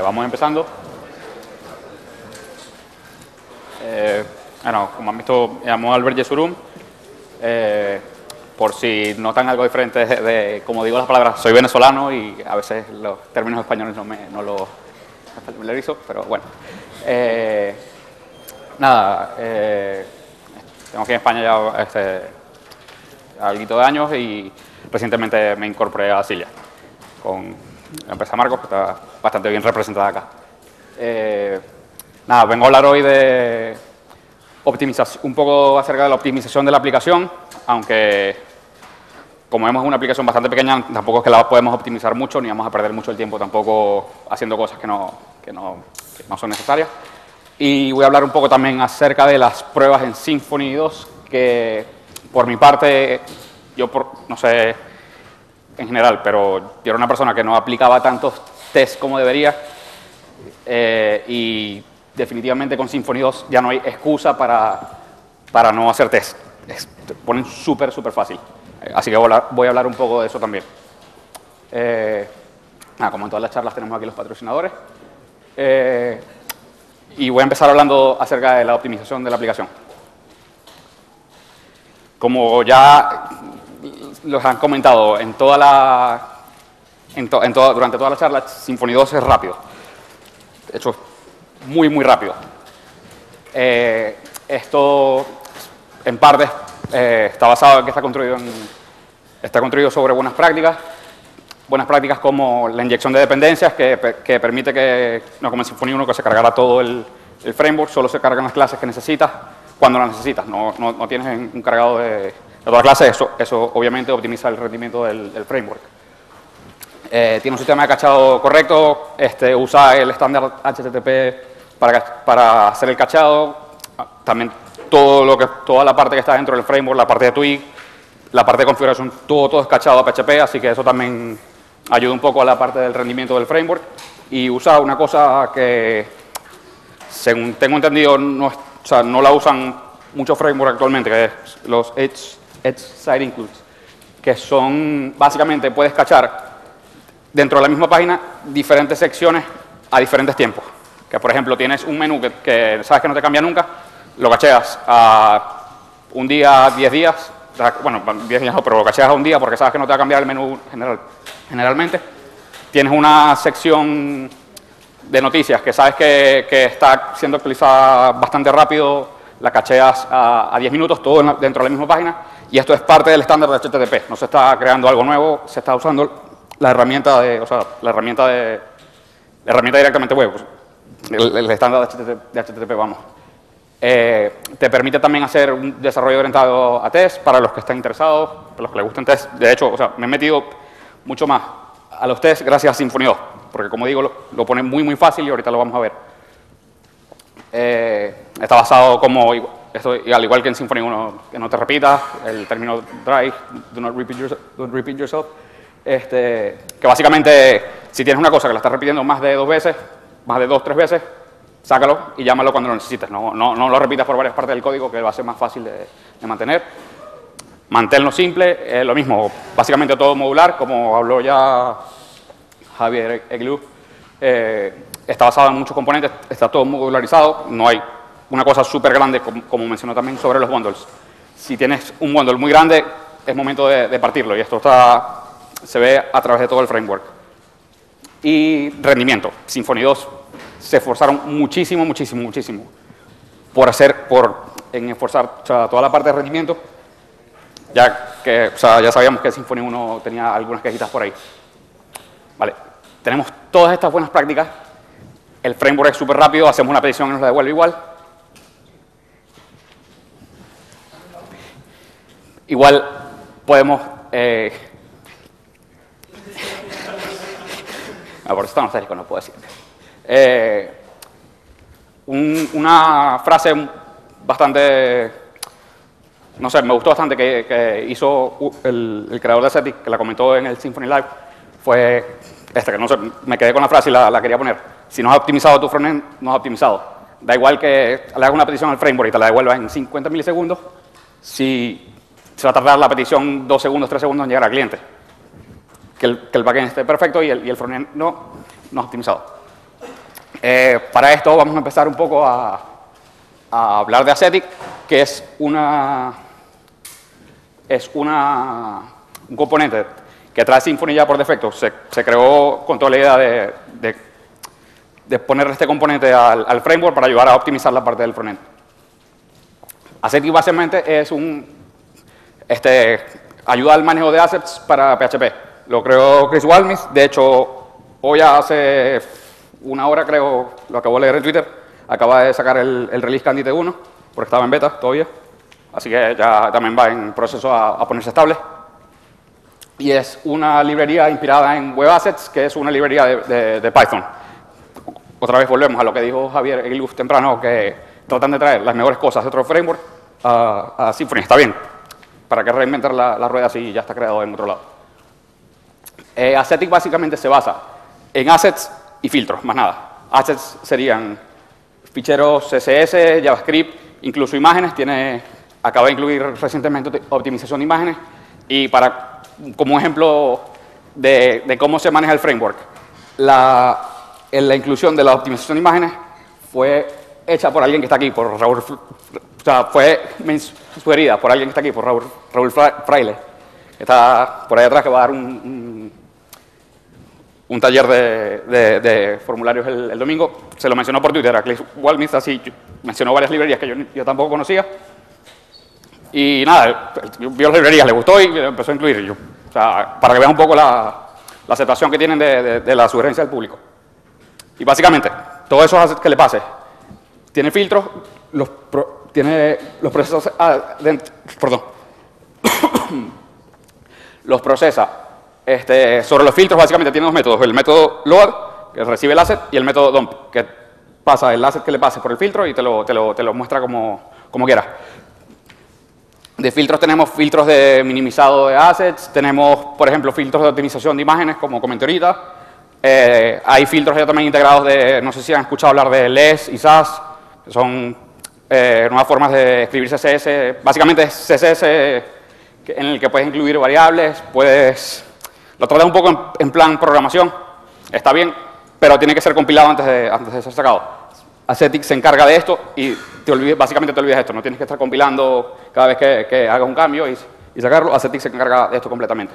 Vamos empezando. Eh, bueno, como han visto, me llamo Albert Yesurum. Eh, por si notan algo diferente de, de, como digo las palabras, soy venezolano y a veces los términos españoles no, me, no lo familiarizo, pero bueno. Eh, nada, tengo aquí en España ya este, algo de años y recientemente me incorporé a Silla con la empresa Marcos, que está bastante bien representada acá. Eh, nada, vengo a hablar hoy de optimización, un poco acerca de la optimización de la aplicación, aunque como vemos es una aplicación bastante pequeña, tampoco es que la podemos optimizar mucho, ni vamos a perder mucho el tiempo tampoco haciendo cosas que no, que no, no son necesarias. Y voy a hablar un poco también acerca de las pruebas en Symfony 2, que por mi parte, yo por, no sé en general, pero yo era una persona que no aplicaba tantos tests como debería eh, y definitivamente con Symfony 2 ya no hay excusa para, para no hacer test. Es, te ponen súper, súper fácil. Así que voy a, hablar, un poco de eso también. Eh, como en todas las charlas tenemos aquí los patrocinadores. Eh, y voy a empezar hablando acerca de la optimización de la aplicación. Como ya los han comentado en toda la, en to, en durante toda la charla, Symfony 2 es rápido. De hecho, muy, muy rápido. Eh, esto, en parte, eh, está basado en que está construido, en, está construido sobre buenas prácticas. Buenas prácticas como la inyección de dependencias, que, que permite que, no como en Symfony 1, que se cargara todo el, el, framework, solo se cargan las clases que necesitas cuando las necesitas. No, no, no tienes un cargado de, de todas las clases, eso, eso obviamente optimiza el rendimiento del, framework. Eh, tiene un sistema de cachado correcto, este, usa el estándar HTTP para, para, hacer el cachado, también todo lo que, toda la parte que está dentro del framework, la parte de tweak, la parte de configuración, todo, todo es cachado a PHP, así que eso también ayuda un poco a la parte del rendimiento del framework. Y usa una cosa que, según tengo entendido, no, o sea, no la usan muchos frameworks actualmente, que es los Edge, Edge Side Includes, que son, básicamente, puedes cachar dentro de la misma página diferentes secciones a diferentes tiempos. Que por ejemplo tienes un menú que, que sabes que no te cambia nunca, lo cacheas a un día, 10 días, bueno, 10 días no, pero lo cacheas a un día porque sabes que no te va a cambiar el menú general, generalmente. Tienes una sección de noticias que sabes que, que está siendo actualizada bastante rápido, la cacheas a, a 10 minutos, todo dentro de la misma página, y esto es parte del estándar de HTTP, no se está creando algo nuevo, se está usando la herramienta de, o sea, la herramienta de, la herramienta directamente web, pues, el, estándar de de HTTP vamos. Eh, te permite también hacer un desarrollo orientado a test para los que estén interesados, para los que les gusten test. De hecho, o sea, me he metido mucho más a los test gracias a Symfony 2, porque como digo, lo, lo pone muy, muy fácil y ahorita lo vamos a ver. Eh, está basado como, esto, al igual que en Symfony 1, que no te repitas, el término dry, do not repeat don't repeat yourself este, que básicamente, si tienes una cosa que la estás repitiendo más de dos veces, más de dos, tres veces, sácalo y llámalo cuando lo necesites. No, no, no lo repitas por varias partes del código, que va a ser más fácil de, de mantener. Manténlo simple, eh, lo mismo, básicamente todo modular, como habló ya Javier Eglú, eh, está basado en muchos componentes, está todo modularizado, no hay una cosa súper grande, como, mencionó también sobre los bundles. Si tienes un bundle muy grande, es momento de, partirlo, y esto se ve a través de todo el framework. Y rendimiento. Symfony 2 se esforzaron muchísimo, muchísimo, muchísimo por hacer, por en esforzar toda la parte de rendimiento, ya que ya sabíamos que Symfony 1 tenía algunas quejitas por ahí. Vale, tenemos todas estas buenas prácticas, el framework es súper rápido, hacemos una petición y nos la devuelve igual. Igual podemos eh, No, por eso nostálgico no puedo decir. Eh, un, una frase bastante, no sé, me gustó bastante que, que hizo el, el, creador de Setic, que la comentó en el Symphony Live, fue esta, que no sé, me quedé con la frase y la, la quería poner. Si no has optimizado tu frontend, no has optimizado. Da igual que le hagas una petición al framework y te la devuelvas en 50 milisegundos, si se va a tardar la petición 2 segundos, 3 segundos en llegar al cliente que el, que el backend esté perfecto y el, y el frontend no, no optimizado. Eh, para esto vamos a empezar un poco a, a hablar de Ascetic, que es una es una, un componente que trae Symfony ya por defecto. Se, se creó con toda la idea de, de, de poner este componente al, al, framework para ayudar a optimizar la parte del frontend. Ascetic básicamente es un, este, ayuda al manejo de assets para PHP. Lo creó Chris Walmis, de hecho, hoy hace una hora creo, lo acabo de leer en Twitter, acaba de sacar el, el release Candidate 1, porque estaba en beta todavía. Así que ya también va en proceso a, ponerse estable. Y es una librería inspirada en Web Assets, que es una librería de Python. Otra vez volvemos a lo que dijo Javier Iluf temprano, que tratan de traer las mejores cosas de otro framework a, a Symfony. Está bien, para que reinventar la, la, rueda si ya está creado en otro lado. Eh, Ascetic básicamente se basa en assets y filtros, más nada. Assets serían ficheros CSS, JavaScript, incluso imágenes, tiene acaba de incluir recientemente optimización de imágenes y para, como ejemplo de, de cómo se maneja el framework, la, la, inclusión de la optimización de imágenes fue hecha por alguien que está aquí, por Raúl, o sea, fue sugerida por alguien que está aquí, por Raúl, Raúl Fraile, que está por ahí atrás, que va a dar un, un, taller de, de, formularios el, el, domingo. Se lo mencionó por Twitter, a Cliff Walmith, así mencionó varias librerías que yo, yo tampoco conocía. Y nada, vio las librerías, le gustó y empezó a incluir. Yo, o sea, para que vean un poco la, la aceptación que tienen de, de, de, la sugerencia del público. Y básicamente, todo eso hace que le pase. Tiene filtros, los, pro, tiene los procesos, ah, dentro, perdón, los procesa. Este, sobre los filtros, básicamente tiene dos métodos. El método load, que recibe el asset, y el método dump, que pasa el asset que le pase por el filtro y te lo, te lo, te lo muestra como, como quieras. De filtros tenemos filtros de minimizado de assets, tenemos, por ejemplo, filtros de optimización de imágenes, como comenté ahorita. Eh, hay filtros ya también integrados de, no sé si han escuchado hablar de LES y SAS, son eh, nuevas formas de escribir CSS. Básicamente es CSS en el que puedes incluir variables, puedes... Lo tratas un poco en, plan programación, está bien, pero tiene que ser compilado antes de, antes de ser sacado. Ascetic se encarga de esto y te olvides, básicamente te olvidas esto, no tienes que estar compilando cada vez que, hagas un cambio y, y, sacarlo, Ascetic se encarga de esto completamente.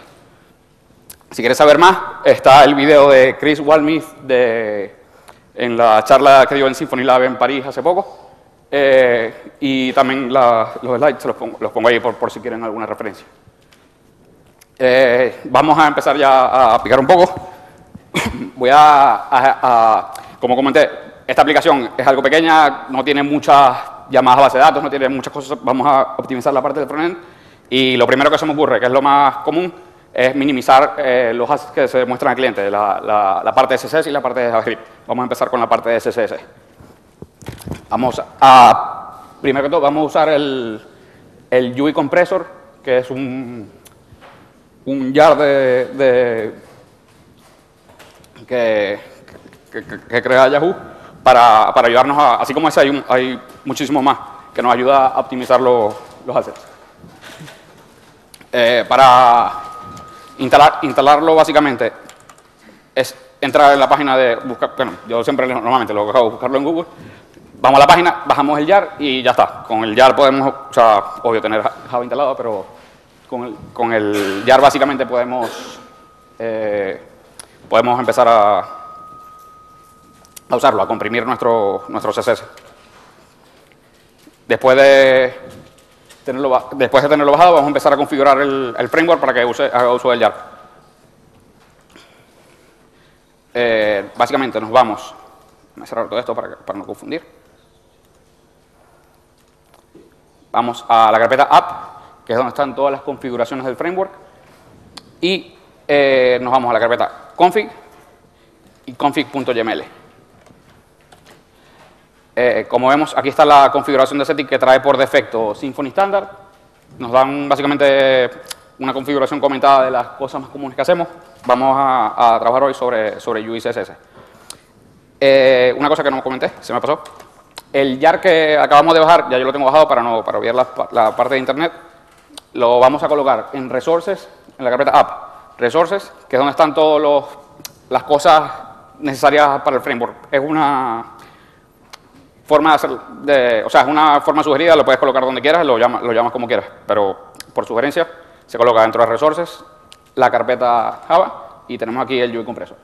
Si quieres saber más, está el video de Chris Walmith de, en la charla que dio en Symphony Lab en París hace poco, eh, y también la, los slides los pongo, los pongo ahí por, por, si quieren alguna referencia. Eh, vamos a empezar ya a aplicar un poco. Voy a, a, a como comenté, esta aplicación es algo pequeña, no tiene muchas llamadas a base de datos, no tiene muchas cosas, vamos a optimizar la parte del frontend. Y lo primero que se me ocurre, que es lo más común, es minimizar eh, los assets que se muestran al cliente, la, la, la, parte de CSS y la parte de JavaScript. Vamos a empezar con la parte de CSS. Vamos a, primero que todo, vamos a usar el, el UI Compressor, que es un, un jar de, de que, que, que crea Yahoo para, para ayudarnos a, así como ese hay, un, hay muchísimos más que nos ayuda a optimizar los, los assets. Eh, para instalar, instalarlo básicamente es entrar en la página de buscar, bueno, yo siempre normalmente lo hago buscarlo en Google, vamos a la página, bajamos el jar y ya está. Con el jar podemos, o sea, obvio tener Java instalado, pero con el, con el jar básicamente podemos, eh, podemos empezar a, a usarlo, a comprimir nuestro, nuestro CSS. Después de, después de tenerlo bajado, vamos a empezar a configurar el, framework para que use, haga uso del Jar. Eh, básicamente nos vamos, voy a cerrar todo esto para, para no confundir. Vamos a la carpeta app, que es donde están todas las configuraciones del framework, y eh, nos vamos a la carpeta config y config.yml. Eh, como vemos, aquí está la configuración de setting que trae por defecto Symfony Standard. Nos dan básicamente una configuración comentada de las cosas más comunes que hacemos. Vamos a, a trabajar hoy sobre, sobre UI CSS. Eh, una cosa que no comenté, se me pasó. El YAR que acabamos de bajar, ya yo lo tengo bajado para no para obviar la, la parte de internet, lo vamos a colocar en Resources, en la carpeta App. Resources, que es donde están todas las cosas necesarias para el framework. Es una forma de hacer, de, o sea, es una forma sugerida, lo puedes colocar donde quieras, lo, llama, lo llamas como quieras, pero por sugerencia se coloca dentro de resources la carpeta Java y tenemos aquí el UI compresor.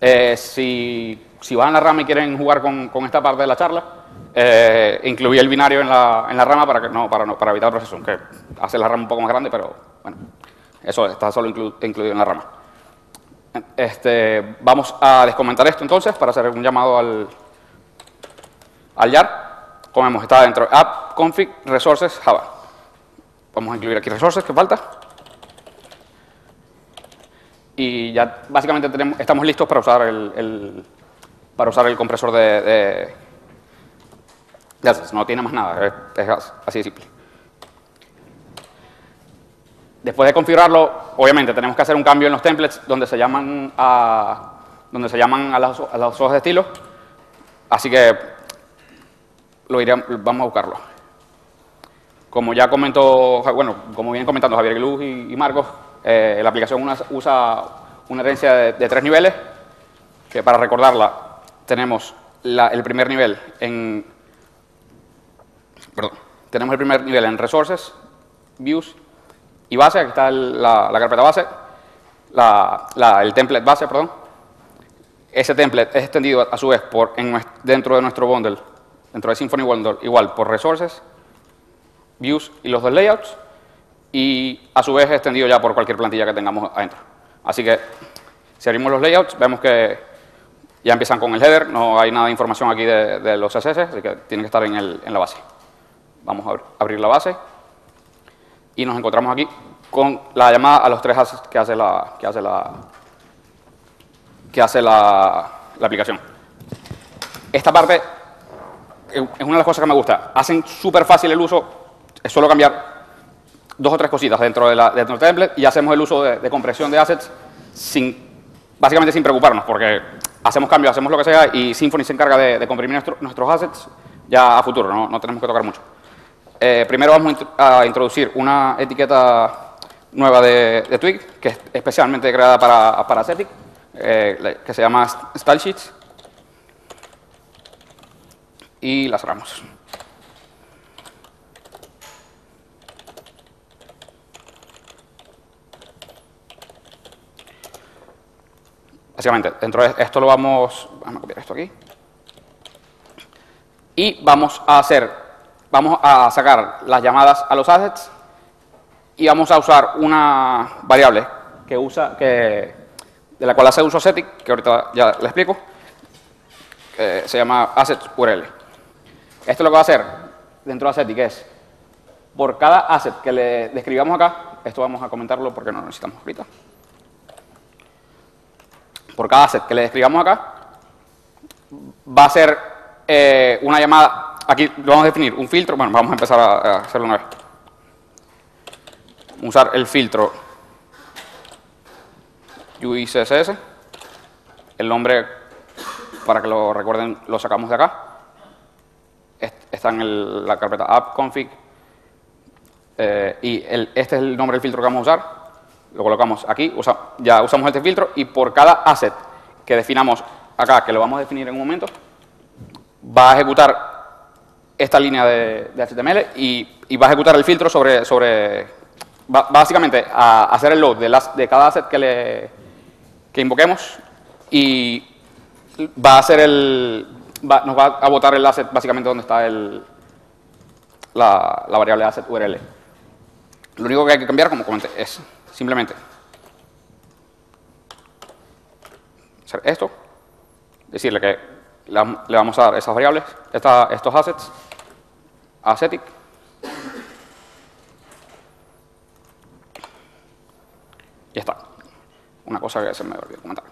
Eh, si, si van a la rama y quieren jugar con, con esta parte de la charla, eh, incluí el binario en la, en la rama para, que, no, para, no, para evitar el proceso, que hace la rama un poco más grande, pero bueno, eso está solo incluido en la rama. Este, vamos a descomentar esto entonces para hacer un llamado al, al YAR. Como vemos, está dentro app, config, resources, java. Vamos a incluir aquí resources, que falta. Y ya básicamente tenemos, estamos listos para usar el, el para usar el compresor de, de, de. No tiene más nada, es, es así de simple. Después de configurarlo, obviamente tenemos que hacer un cambio en los templates donde se llaman a, donde se llaman a, las, a las hojas de estilo. Así que lo iré, vamos a buscarlo. Como ya comentó, bueno, como vienen comentando Javier Gluz y, Marcos, eh, la aplicación usa una herencia de, tres niveles, que para recordarla tenemos la, el primer nivel en, perdón, tenemos el primer nivel en Resources, Views y Base, aquí está la, la, carpeta base, la, el template base, perdón. Ese template es extendido a su vez por, en, dentro de nuestro bundle dentro de Symfony Bundle, igual por resources, views y los dos layouts, y a su vez extendido ya por cualquier plantilla que tengamos adentro. Así que si abrimos los layouts, vemos que ya empiezan con el header, no hay nada de información aquí de, los CSS, así que tiene que estar en, el, en la base. Vamos a abrir la base y nos encontramos aquí con la llamada a los tres assets que hace la, que hace la, que hace la aplicación. Esta parte es una de las cosas que me gusta. Hacen súper fácil el uso, es solo cambiar dos o tres cositas dentro de la, dentro del template y hacemos el uso de, compresión de assets sin, básicamente sin preocuparnos, porque hacemos cambios, hacemos lo que sea y Symfony se encarga de, comprimir nuestro, nuestros assets ya a futuro, no, no tenemos que tocar mucho. Eh, primero vamos a introducir una etiqueta nueva de, de Twig, que es especialmente creada para, para eh, que se llama Style Sheets y las cerramos. Básicamente, dentro de esto lo vamos, vamos a copiar esto aquí, y vamos a hacer, vamos a sacar las llamadas a los assets y vamos a usar una variable que usa, que, de la cual hace uso Setic, que ahorita ya le explico, que se llama assets URL. Esto lo que va a hacer dentro de Ascetic es, por cada asset que le describamos acá, esto vamos a comentarlo porque no lo necesitamos ahorita. Por cada asset que le describamos acá, va a ser eh, una llamada, aquí vamos a definir. Un filtro, bueno, vamos a empezar a, hacerlo una vez. Usar el filtro UI CSS, el nombre, para que lo recuerden, lo sacamos de acá está en la carpeta app config eh, y el, este es el nombre del filtro que vamos a usar. Lo colocamos aquí, ya usamos este filtro y por cada asset que definamos acá, que lo vamos a definir en un momento, va a ejecutar esta línea de, de HTML y, va a ejecutar el filtro sobre, sobre va, básicamente a hacer el load de cada asset que, le, que invoquemos y va a hacer el, va, nos va a botar el asset básicamente donde está el, la, la, variable asset URL. Lo único que hay que cambiar, como comenté, es simplemente hacer esto, decirle que le vamos a dar esas variables, esta, estos assets, ascetic, y está. Una cosa que se me olvidó comentar.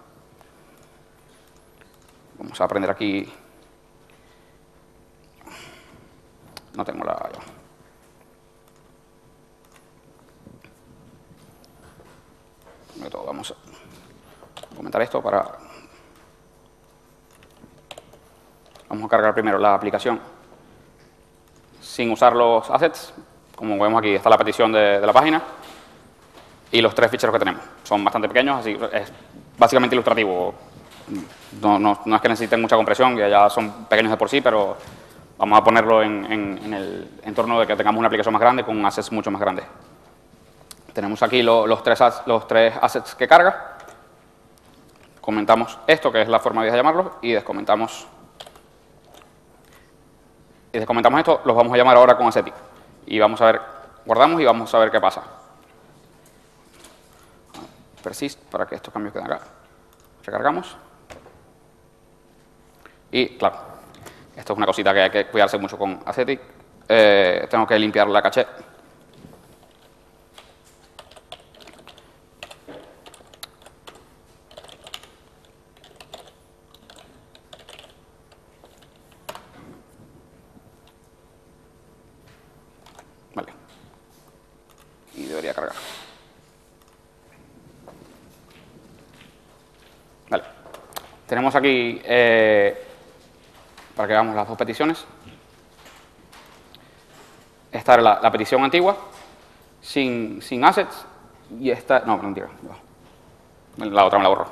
Vamos a aprender aquí No tengo la... Todo, vamos a comentar esto para... Vamos a cargar primero la aplicación sin usar los assets. Como vemos aquí está la petición de, de la página y los tres ficheros que tenemos. Son bastante pequeños, así es básicamente ilustrativo. no, no, no, es que necesiten mucha compresión, que ya son pequeños de por sí, pero vamos a ponerlo en, el entorno de que tengamos una aplicación más grande con assets mucho más grandes. Tenemos aquí los, tres, los tres assets que carga. Comentamos esto, que es la forma de llamarlo, y descomentamos, y descomentamos esto, los vamos a llamar ahora con ascetic. Y vamos a ver, guardamos y vamos a ver qué pasa. Persist para que estos cambios queden acá. Recargamos. Y claro, esto es una cosita que hay que cuidarse mucho con Ascetic. Eh, tengo que limpiar la caché. Vale. Y debería cargar. Vale. Tenemos aquí eh, que veamos las dos peticiones. Esta era la, petición antigua, sin, sin, assets, y esta, no, mentira, la otra me la borro.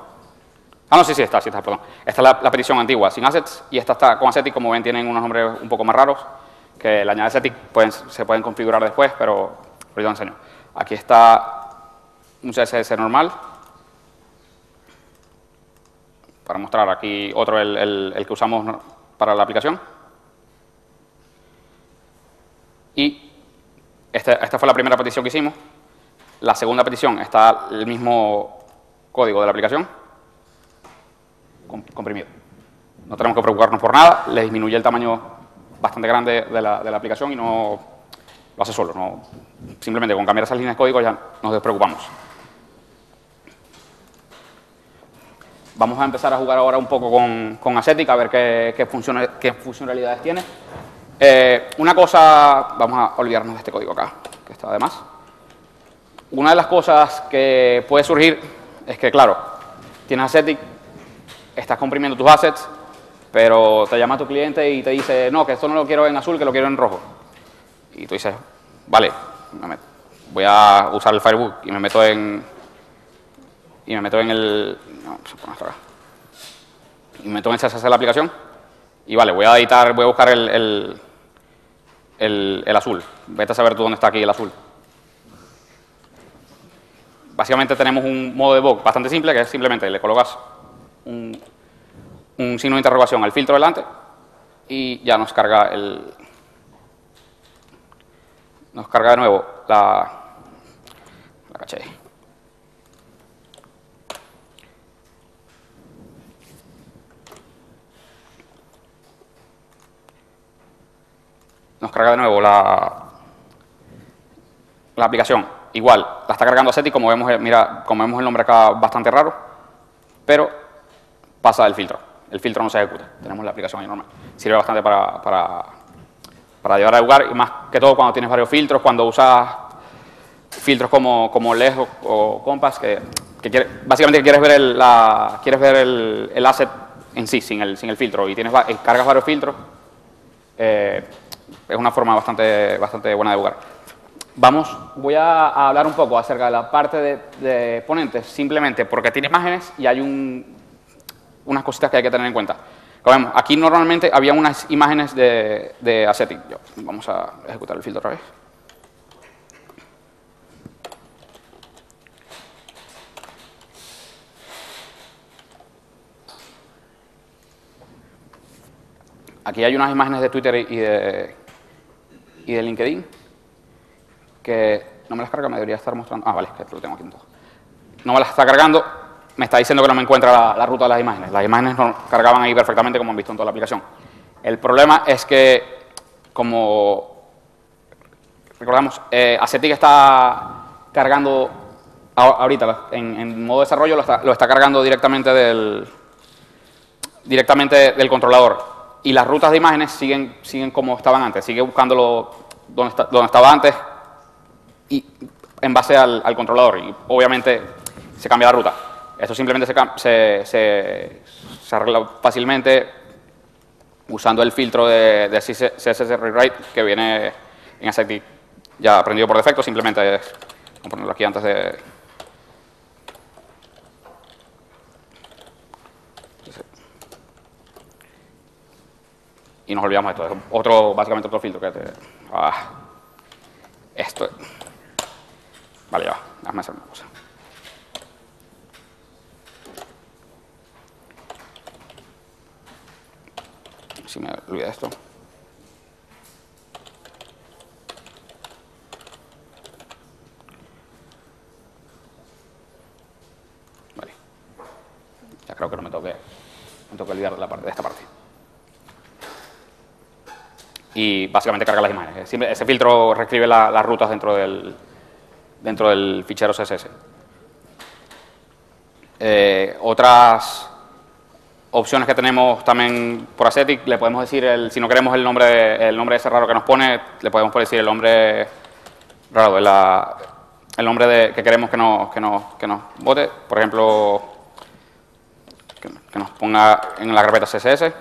Ah, no, sí, sí, está, sí está, perdón. Esta es la, petición antigua, sin assets, y esta está con ascetic, como ven, tienen unos nombres un poco más raros, que el añade ascetic pueden, se pueden configurar después, pero ahorita enseño. Aquí está un CSS normal, para mostrar aquí otro, el, el, el que usamos para la aplicación. Y esta, esta, fue la primera petición que hicimos. La segunda petición está el mismo código de la aplicación, comprimido. No tenemos que preocuparnos por nada, le disminuye el tamaño bastante grande de la, de la aplicación y no lo hace solo. No, simplemente con cambiar esas líneas de código ya nos despreocupamos. Vamos a empezar a jugar ahora un poco con, con a ver qué, qué, qué funcionalidades tiene. Eh, una cosa, vamos a olvidarnos de este código acá, que está de más. Una de las cosas que puede surgir es que, claro, tienes Ascetic, estás comprimiendo tus assets, pero te llama tu cliente y te dice, no, que esto no lo quiero en azul, que lo quiero en rojo. Y tú dices, vale, voy a usar el Firebook y me meto en, y me meto en el... No, se pone acá. Y me meto en el CSS de la aplicación y vale, voy a editar, voy a buscar el, el, el, azul. Vete a saber tú dónde está aquí el azul. Básicamente tenemos un modo de bug bastante simple, que es simplemente le colocas un, un signo de interrogación al filtro delante y ya nos carga el nos carga de nuevo la, la caché. Nos carga de nuevo la, la aplicación. Igual, la está cargando Aseti, como vemos, eh, mira, como vemos el nombre acá bastante raro, pero pasa del filtro. El filtro no se ejecuta, tenemos la aplicación ahí normal. Sirve bastante para, para, para llevar a lugar, y más que todo cuando tienes varios filtros, cuando usas filtros como, como o, o Compass, que, que básicamente quieres ver, el, la, quieres ver el, el, asset en sí, sin el, sin el filtro, y tienes, cargas varios filtros, eh, es una forma bastante, bastante buena de jugar. Vamos, voy a, hablar un poco acerca de la parte de, ponentes, simplemente porque tiene imágenes y hay un, unas cositas que hay que tener en cuenta. Como vemos, aquí normalmente había unas imágenes de, de Ascetic. Vamos a ejecutar el filtro otra vez. Aquí hay unas imágenes de Twitter y de, y de LinkedIn que no me las carga, me debería estar mostrando. Ah, vale, que lo tengo aquí en todo. No me las está cargando, me está diciendo que no me encuentra la, ruta de las imágenes. Las imágenes no cargaban ahí perfectamente como han visto en toda la aplicación. El problema es que, como recordamos, eh, Ascetic está cargando ahorita en, modo desarrollo, lo está, lo está cargando directamente del, directamente del controlador y las rutas de imágenes siguen, siguen como estaban antes, sigue buscándolo donde, donde estaba antes y en base al, controlador. Y obviamente se cambia la ruta. Esto simplemente se, se, se, arregla fácilmente usando el filtro de, CSS Rewrite que viene en SIT ya aprendido por defecto, simplemente es, vamos a ponerlo aquí antes de... y nos olvidamos de esto. Es otro, básicamente otro filtro que te... Ah, esto. Vale, ya va. Déjame hacer una cosa. Si me olvida esto. Vale. Ya creo que no me toque, me toque olvidar la parte de esta parte. Y básicamente carga las imágenes. Ese filtro reescribe la- las rutas dentro del, dentro del fichero CSS. Eh, otras opciones que tenemos también por Ascetic, le podemos decir, el, si no queremos el nombre, el nombre ese raro que nos pone, le podemos decir el nombre raro, la, el nombre de, que queremos que nos, que, nos, que nos vote. Por ejemplo, que, nos ponga en la carpeta CSS.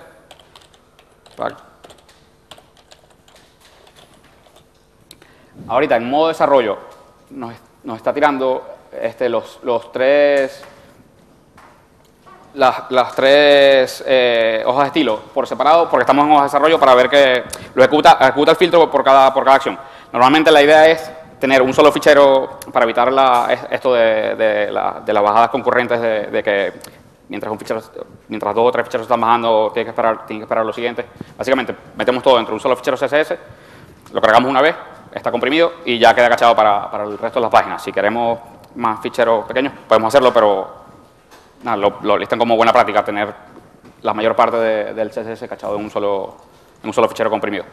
Ahorita en modo desarrollo nos, está tirando este, los, los tres las, tres eh, hojas de estilo por separado, porque estamos en hojas de desarrollo para ver que lo ejecuta, ejecuta el filtro por cada, por cada acción. Normalmente la idea es tener un solo fichero para evitar esto de, la- de las bajadas concurrentes de, que mientras, dos o tres ficheros están bajando, tienes que esperar, tienes que esperar lo siguiente. Básicamente, metemos todo dentro de un solo fichero CSS, lo cargamos una vez, está comprimido y ya queda cachado para, para el resto de las páginas. Si queremos más ficheros pequeños, podemos hacerlo, pero nada, lo, lo listan como buena práctica tener la mayor parte de- del CSS cachado en un solo, en un solo fichero comprimido.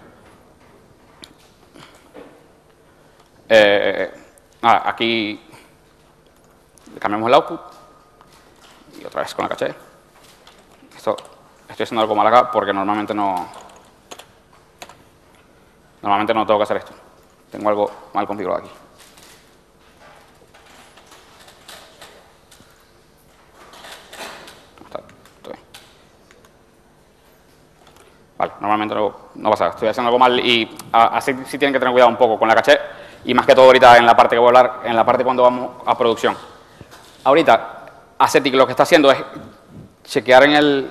Eh, nada, aquí le cambiamos el output y otra vez con la caché. Esto, estoy haciendo algo mal acá porque normalmente no normalmente no tengo que hacer esto. Tengo algo mal configurado aquí. Vale, normalmente no, no pasa, estoy haciendo algo mal y así sí tienen que tener cuidado un poco con la caché y más que todo ahorita en la parte que voy a hablar, en la parte cuando vamos a producción. Ahorita, Ascetic lo que está haciendo es chequear en el...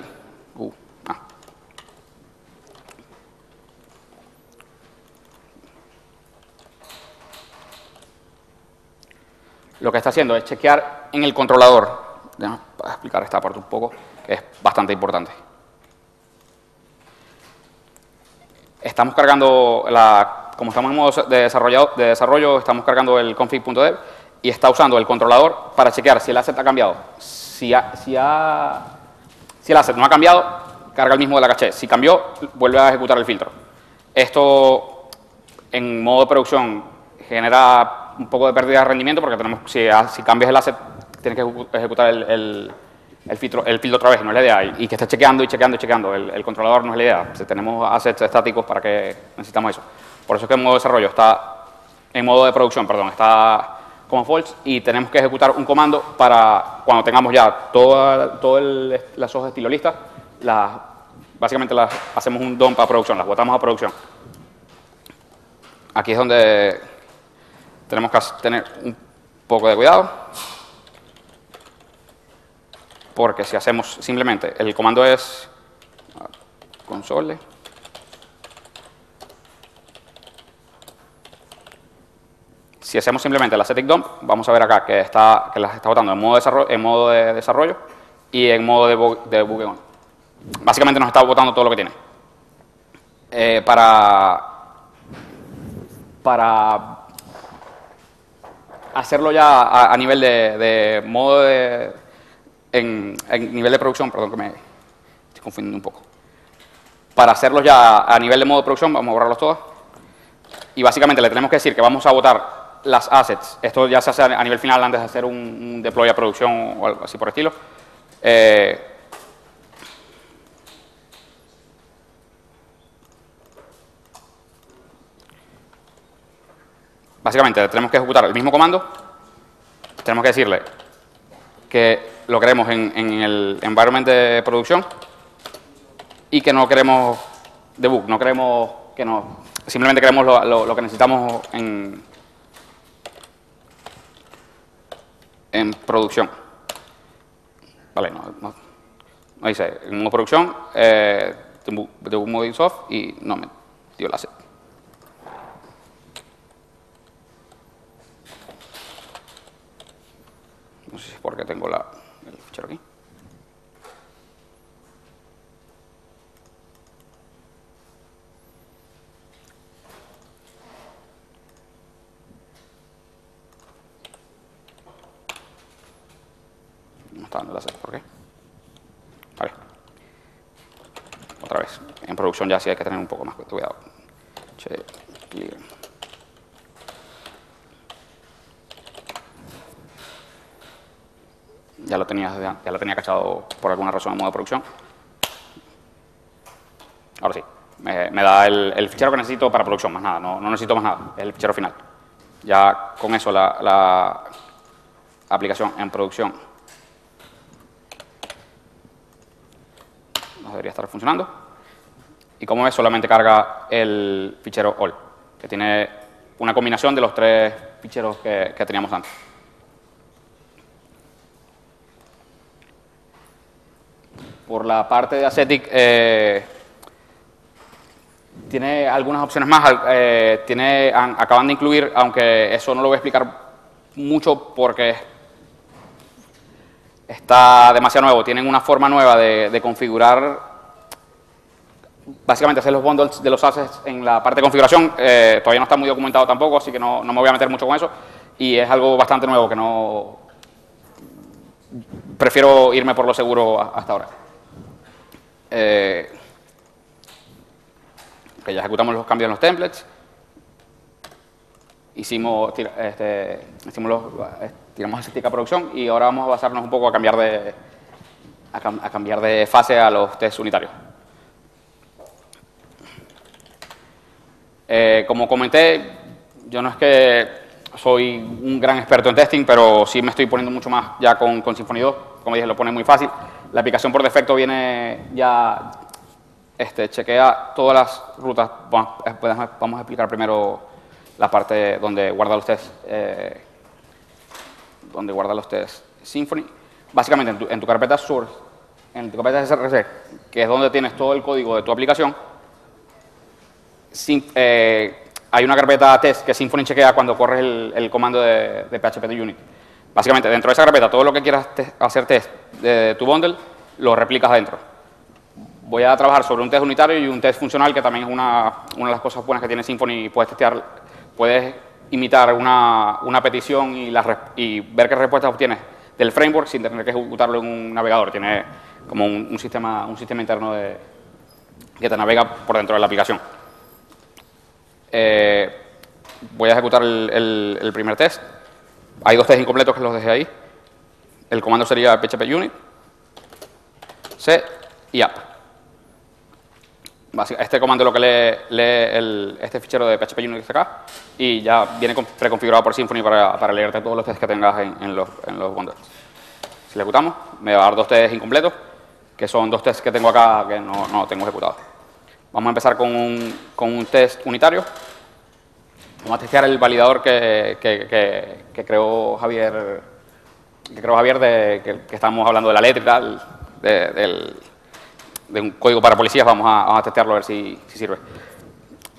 uh, ah. Lo que está haciendo es chequear en el controlador. Déjame explicar esta parte un poco, que es bastante importante. Estamos cargando, la, como estamos en modo de, desarrollado, de desarrollo, estamos cargando el config.dev y está usando el controlador para chequear si el asset ha cambiado. Si, ha- si, ha- si el asset no ha cambiado, carga el mismo de la caché. Si cambió, vuelve a ejecutar el filtro. Esto en modo de producción genera un poco de pérdida de rendimiento porque tenemos, si, si cambias el asset, tienes que ejecu- ejecutar el, filtro, el filtro otra vez, no es la idea. Y, que esté chequeando y chequeando y chequeando. El, controlador no es la idea. Si tenemos assets estáticos, ¿para qué necesitamos eso? Por eso es que en modo de desarrollo está, en modo de producción, perdón, está como false y tenemos que ejecutar un comando para cuando tengamos ya todas todo las hojas estilo listas, las, básicamente las, hacemos un dump a producción, las botamos a producción. Aquí es donde tenemos que tener un poco de cuidado. Porque si hacemos simplemente, el comando es ah, console. Si hacemos simplemente la static dump, vamos a ver acá que, está, que las está botando en modo, desarrollo, en modo de desarrollo y en modo de, de bugue on. Básicamente nos está botando todo lo que tiene. Eh, para, para hacerlo ya a, nivel de, modo de, en, nivel de producción, perdón que me estoy confundiendo un poco. Para hacerlos ya a nivel de modo de producción, vamos a borrarlos todos. Y básicamente le tenemos que decir que vamos a votar las assets. Esto ya se hace a nivel final antes de hacer un, deploy a producción o algo así por estilo. Eh, básicamente tenemos que ejecutar el mismo comando. Tenemos que decirle que lo queremos en, en el environment de producción y que no queremos debug, no queremos que no, simplemente queremos lo, lo- lo que necesitamos en, en producción. Vale, no, no- no dice, en modo producción, eh, debug mode soft y no me dio la set. No sé si es porque tengo la, el fichero aquí. No está dando la ¿por qué? Vale. Otra vez. En producción ya sí hay que tener un poco más cuidado. Che, clear. Ya lo tenía, ya lo tenía cachado por alguna razón en modo de producción. Ahora sí, me, da el, fichero que necesito para producción, más nada, no, no, necesito más nada, es el fichero final. Ya con eso la, la aplicación en producción debería estar funcionando. Y como ves, solamente carga el fichero all, que tiene una combinación de los tres ficheros que teníamos antes. Por la parte de Ascetic, eh, tiene algunas opciones más. Eh, tiene, an, acaban de incluir, aunque eso no lo voy a explicar mucho porque está demasiado nuevo. Tienen una forma nueva de, de configurar, básicamente hacer los bundles de los assets en la parte de configuración. Eh, todavía no está muy documentado tampoco, así que no, no me voy a meter mucho con eso. Y es algo bastante nuevo que no... Prefiero irme por lo seguro hasta ahora. Eh, que ya ejecutamos los cambios en los templates. Hicimos, este, hicimos los, eh, tiramos estética producción y ahora vamos a basarnos un poco a cambiar de, a, a cambiar de fase a los tests unitarios. Eh, como comenté, yo no es que soy un gran experto en testing, pero sí me estoy poniendo mucho más ya con, con Symfony 2. Como dije, lo pone muy fácil. La aplicación por defecto viene ya, este, chequea todas las rutas. Vamos, vamos a explicar primero la parte donde guarda los tests, eh, donde guarda los tests Symfony. Básicamente en tu, carpeta source, en tu carpeta SRC, que es donde tienes todo el código de tu aplicación, eh, hay una carpeta test que Symfony chequea cuando corres el, el comando de, de PHP de Unit. Básicamente, dentro de esa carpeta, todo lo que quieras hacer test de tu bundle, lo replicas adentro. Voy a trabajar sobre un test unitario y un test funcional, que también es una, una de las cosas buenas que tiene Symfony. Puedes testear, puedes imitar una, una petición y, ver qué respuestas obtienes del framework sin tener que ejecutarlo en un navegador. Tiene como un, sistema, un sistema interno de, que te navega por dentro de la aplicación. Eh, voy a ejecutar el primer test. Hay dos tests incompletos que los dejé ahí. El comando sería php unit, c y app. Este comando lo que lee, lee el, este fichero de php unit que está acá y ya viene preconfigurado por Symfony para, para, leerte todos los tests que tengas en, en los, en los bundles. Si le ejecutamos, me va a dar dos tests incompletos, que son dos tests que tengo acá que no, no tengo ejecutados. Vamos a empezar con un, con un test unitario. Vamos a testear el validador que, que, que, creó Javier, que creó Javier de, que, estábamos hablando de la letra de, del, de un código para policías, vamos a, a testearlo a ver si, si, sirve.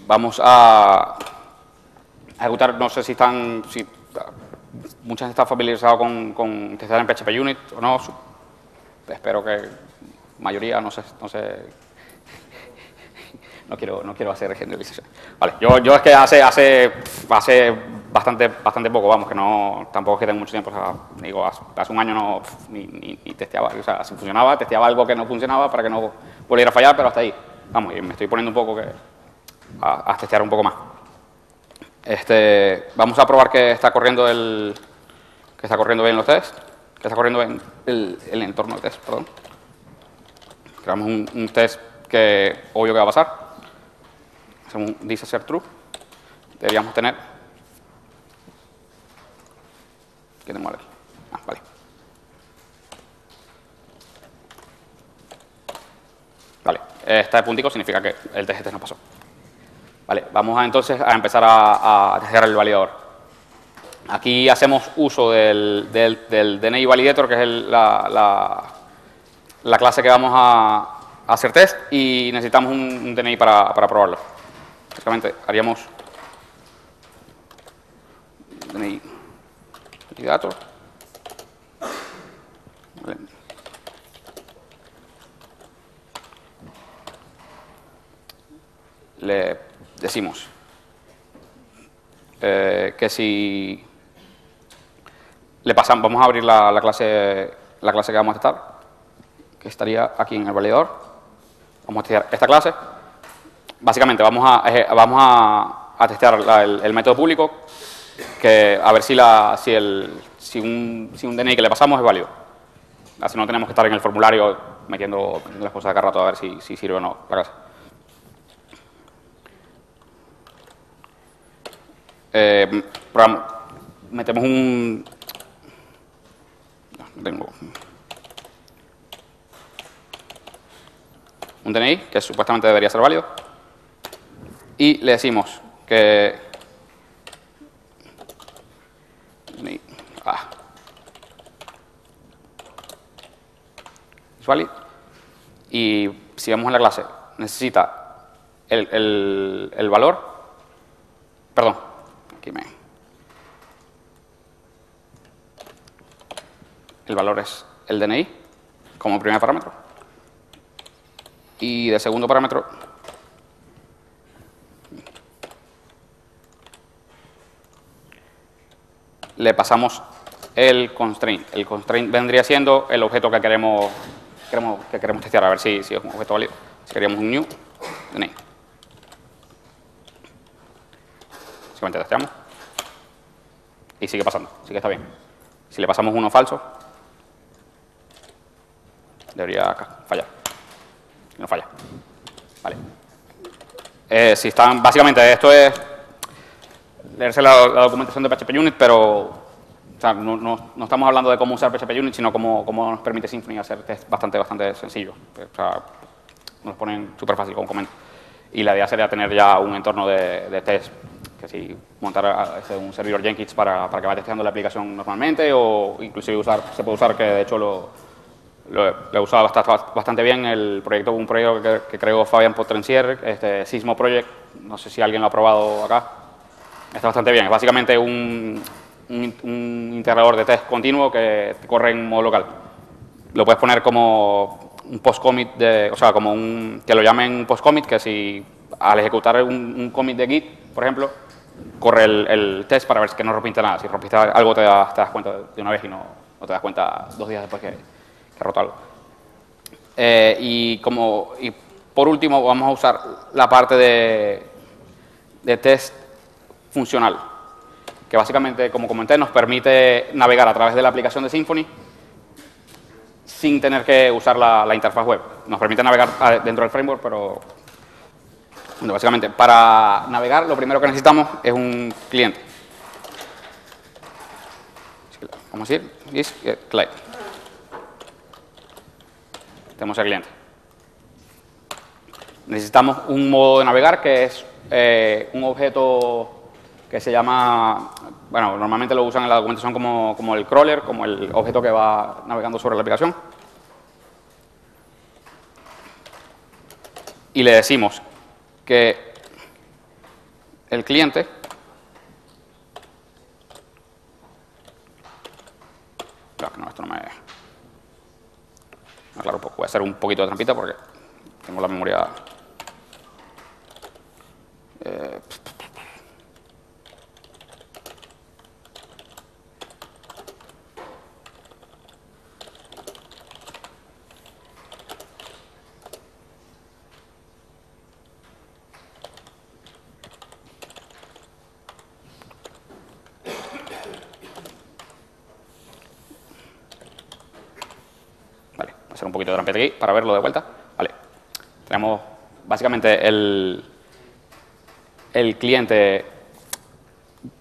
Vamos a ejecutar, no sé si están, si muchas están familiarizados con, con testear en PHP Unit o no, espero que mayoría, no sé, no sé no quiero, no quiero hacer generalización. Vale, yo, yo es que hace, hace, hace bastante, bastante poco, vamos, que no, tampoco es que tengo mucho tiempo, o sea, digo, hace, hace un año no, ni, ni, ni, testeaba, o sea, si funcionaba, testeaba algo que no funcionaba para que no volviera a fallar, pero hasta ahí, vamos, y me estoy poniendo un poco que, a, a testear un poco más. Este, vamos a probar que está corriendo el, que está corriendo bien los tests, que está corriendo bien el, el entorno de test, perdón. Creamos un test que obvio que va a pasar según dice ser true, deberíamos tener... ¿Qué tenemos aquí? Ah, vale. Vale, este puntico significa que el test no pasó. Vale, vamos a, entonces a empezar a, a testear el validador. Aquí hacemos uso del, del, del DNI Validator, que es la, la, la, clase que vamos a, hacer test y necesitamos un, un DNI para probarlo. Básicamente haríamos DNI candidato. Vale. Le decimos eh, que si le pasamos, vamos a abrir la, la clase, la clase que vamos a testar, que estaría aquí en el validador. Vamos a testear esta clase. Básicamente vamos a, vamos a, a testear el, método público, que a ver si, la, si, el, si, un, si un DNI que le pasamos es válido. Así no tenemos que estar en el formulario metiendo, metiendo las cosas de cada rato a ver si, si sirve o no la clase. Eh, metemos un... no tengo... Un DNI, que supuestamente debería ser válido. Y le decimos que... Ah. Y si vemos en la clase, necesita el, el- el valor, perdón, aquí me... El valor es el DNI como primer parámetro. Y de segundo parámetro, le pasamos el constraint. El constraint vendría siendo el objeto que queremos, queremos, que queremos testear, a ver si, si es un objeto válido. Si queríamos un new, DNI. Simplemente testeamos. Y sigue pasando, sí que está bien. Si le pasamos uno falso, debería fallar. No falla. Vale. Eh, si están, básicamente esto es leerse la, la documentación de PHP Unit, pero o sea, no, no- no estamos hablando de cómo usar PHP Unit, sino cómo, cómo nos permite Symfony hacer test bastante, bastante sencillo. O sea, nos ponen súper fácil, como comento. Y la idea sería tener ya un entorno de, de test, que si montar a- ese, un servidor Jenkins para, para que vaya testeando la aplicación normalmente, o inclusive usar, se puede usar, que de hecho lo, lo, lo he usado bastante, bastante bien, el proyecto, un proyecto que, que creó Fabián Potrencier, este Sismo Project, no sé si alguien lo ha probado acá, está bastante bien, es básicamente un, un, integrador de test continuo que corre en modo local. Lo puedes poner como un post-commit, o sea, como un, que lo llamen post-commit, que si al ejecutar un, commit de Git, por ejemplo, corre el, el test para ver que no rompiste nada. Si rompiste algo te das, te das cuenta de una vez y no, no te das cuenta dos días después que, que roto algo. Eh, y, como, y por último vamos a usar la parte de, de test funcional, que básicamente, como comenté, nos permite navegar a través de la aplicación de Symfony sin tener que usar la, interfaz web. Nos permite navegar ah, dentro del framework, pero bueno, básicamente para navegar lo primero que necesitamos es un cliente. Vamos a decir is client. Tenemos el cliente. Necesitamos un modo de navegar que es eh, un objeto que se llama, bueno, normalmente lo usan en la documentación como, como el crawler, como el objeto que va navegando sobre la aplicación. Y le decimos que el cliente no, esto no me... Claro, pues voy a hacer un poquito de trampita porque tengo la memoria... Eh, Vale, voy a hacer un poquito para verlo de vuelta. Vale. Tenemos básicamente el, el cliente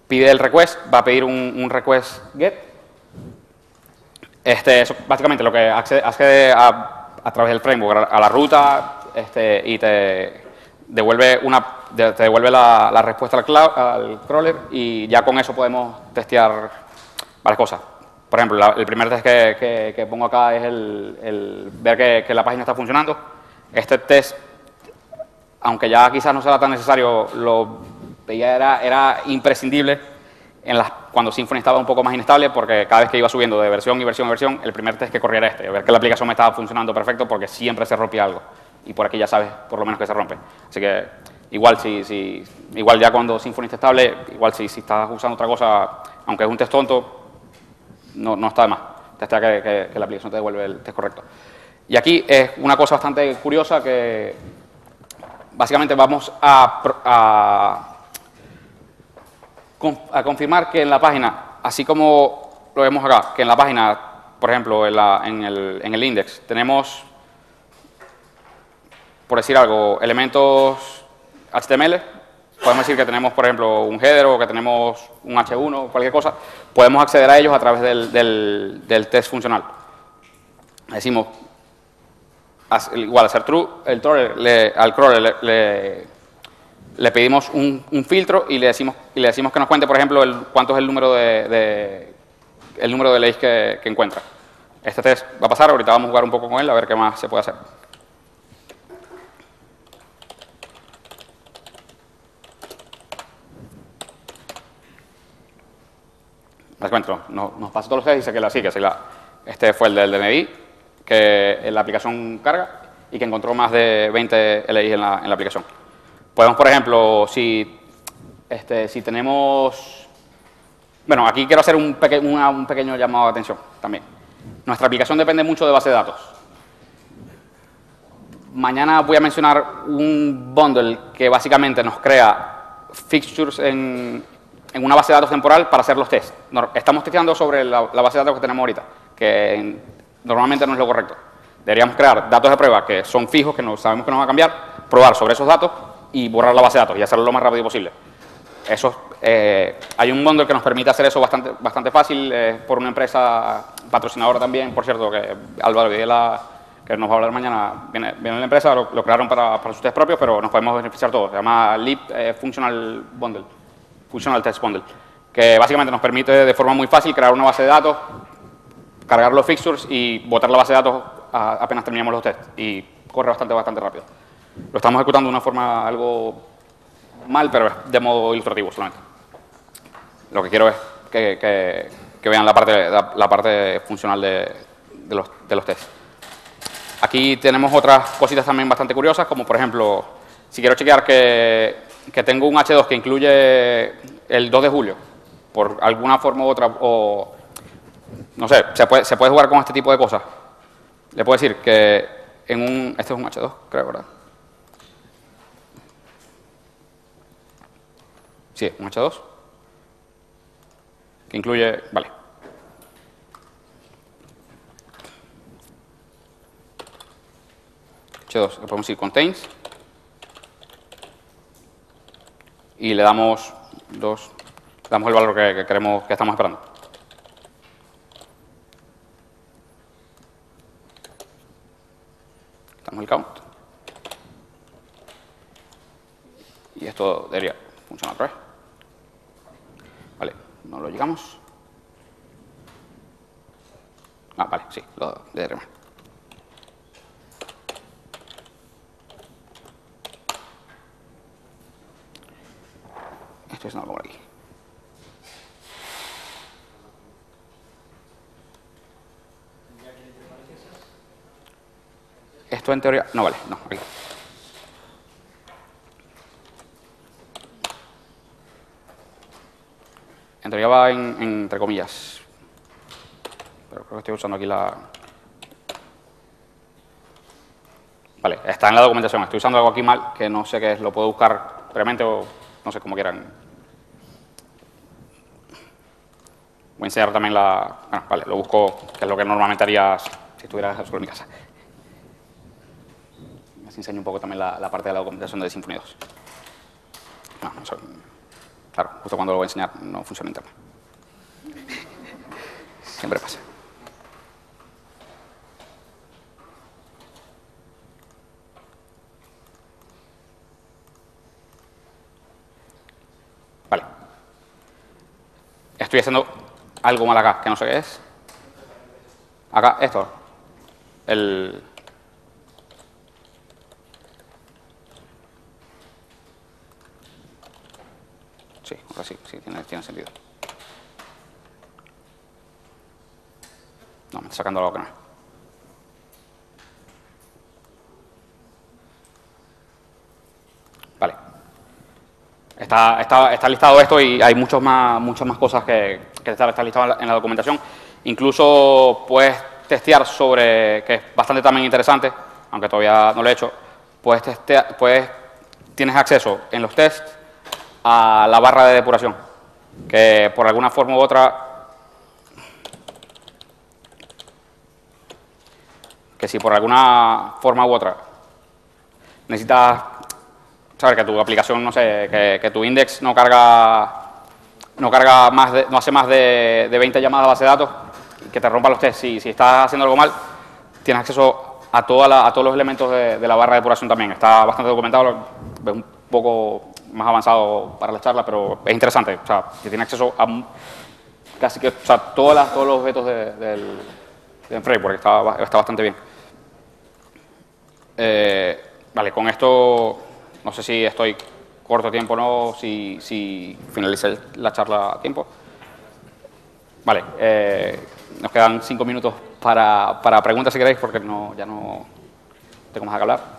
pide el request, va a pedir un, request get. Este es básicamente lo que accede, accede a, a través del framework a, la ruta este, y te devuelve, una, te devuelve la, respuesta al crawler y ya con eso podemos testear varias cosas. Por ejemplo, la- el primer test que, que- que pongo acá es el, el ver que, que la página está funcionando. Este test, aunque ya quizás no será tan necesario, lo veía era, era imprescindible en las, cuando Symfony estaba un poco más inestable, porque cada vez que iba subiendo de versión y versión y versión, el primer test que corría era este, ver que la aplicación me estaba funcionando perfecto porque siempre se rompía algo. Y por aquí ya sabes por lo menos que se rompe. Así que igual si, si igual ya cuando Symfony está estable, igual si, si estás usando otra cosa, aunque es un test tonto, no, no está de más. Testea que, que, la aplicación te devuelve el test correcto. Y aquí es una cosa bastante curiosa que básicamente vamos a, a a confirmar que en la página, así como lo vemos acá, que en la página, por ejemplo, en, el, en el index, tenemos, por decir algo, elementos HTML, podemos decir que tenemos, por ejemplo, un header o que tenemos un H1 o cualquier cosa, podemos acceder a ellos a través del, del, test funcional. Decimos, igual hacer true, el crawler al crawler le le pedimos un, filtro y le decimos y le decimos que nos cuente, por ejemplo, el, cuánto es el número de, el número de leyes que, encuentra. Este test va a pasar, ahorita vamos a jugar un poco con él a ver qué más se puede hacer. Cuento, nos, nos pasa todos los test y dice que la sí, que la, este fue el del DNI, que la aplicación carga y que encontró más de 20 LI en la, en la aplicación. Podemos, por ejemplo, si, este, si tenemos... Bueno, aquí quiero hacer un, un pequeño llamado de atención también. Nuestra aplicación depende mucho de base de datos. Mañana voy a mencionar un bundle que básicamente nos crea fixtures en, en una base de datos temporal para hacer los tests. Estamos testeando sobre la, base de datos que tenemos ahorita, que normalmente no es lo correcto. Deberíamos crear datos de prueba que son fijos, que no sabemos que no van a cambiar, probar sobre esos datos y borrar la base de datos y hacerlo lo más rápido posible. Eso, eh, hay un mundo que nos permite hacer eso bastante, bastante fácil eh, por una empresa patrocinadora también, por cierto, que Álvaro Videla, que nos va a hablar mañana, viene, viene la empresa, lo, crearon para, para, sus test propios, pero nos podemos beneficiar todos. Se llama Leap eh, Functional Bundle, Functional Test Bundle, que básicamente nos permite de forma muy fácil crear una base de datos, cargar los fixtures y botar la base de datos apenas terminamos los tests. Y corre bastante, bastante rápido. Lo estamos ejecutando de una forma algo mal, pero de modo ilustrativo solamente. Lo que quiero es que, vean la parte, la, parte funcional de, los, de los tests. Aquí tenemos otras cositas también bastante curiosas, como por ejemplo, si quiero chequear que, que tengo un H2 que incluye el 2 de julio, por alguna forma u otra, o no sé, se puede, se puede jugar con este tipo de cosas. Le puedo decir que en un, este es un H2, creo, ¿verdad? Sí, un H2. Que incluye, vale. H2, le podemos decir contains. Y le damos dos, damos el valor que, queremos, que estamos esperando. Damos el count. Y esto debería funcionar otra vez. Vale, no lo llegamos. Ah, vale, sí, lo de Esto es algo por aquí. Esto en teoría... No, vale, no, aquí. En teoría va en, entre comillas. Pero creo que estoy usando aquí la... Vale, está en la documentación. Estoy usando algo aquí mal, que no sé qué es. Lo puedo buscar previamente o no sé, cómo quieran. Voy a enseñar también la... Bueno, vale, lo busco, que es lo que normalmente haría si estuviera solo en mi casa. Les enseño un poco también la, parte de la documentación de Symfony 2. No, no. Claro, justo cuando lo voy a enseñar no funciona internet. Siempre pasa. Estoy haciendo algo mal acá, que no sé qué es. Acá, esto. El... Sí, ahora sí, sí, tiene, tiene sentido. No, me está sacando algo que no Está, está, está, listado esto y hay muchos más, muchas más cosas que, que está, está listado en la documentación. Incluso puedes testear sobre, que es bastante también interesante, aunque todavía no lo he hecho, puedes testear, puedes, tienes acceso en los tests a la barra de depuración, que por alguna forma u otra, que si por alguna forma u otra necesitas saber que tu aplicación, no sé, que, tu index no carga no carga más no hace más de, de 20 llamadas a base de datos, que te rompa los test. Si, si estás haciendo algo mal, tienes acceso a, toda a todos los elementos de, de, la barra de depuración también. Está bastante documentado, es un poco más avanzado para la charla, pero es interesante. O sea, que tiene acceso a casi que, o sea, todas las, todos los objetos de, del, del framework, está, está bastante bien. Eh, vale, con esto, no sé si estoy corto tiempo o no, si, si finalice la charla a tiempo. Vale, eh, nos quedan cinco minutos para, para preguntas si queréis, porque no, ya no tengo más que hablar.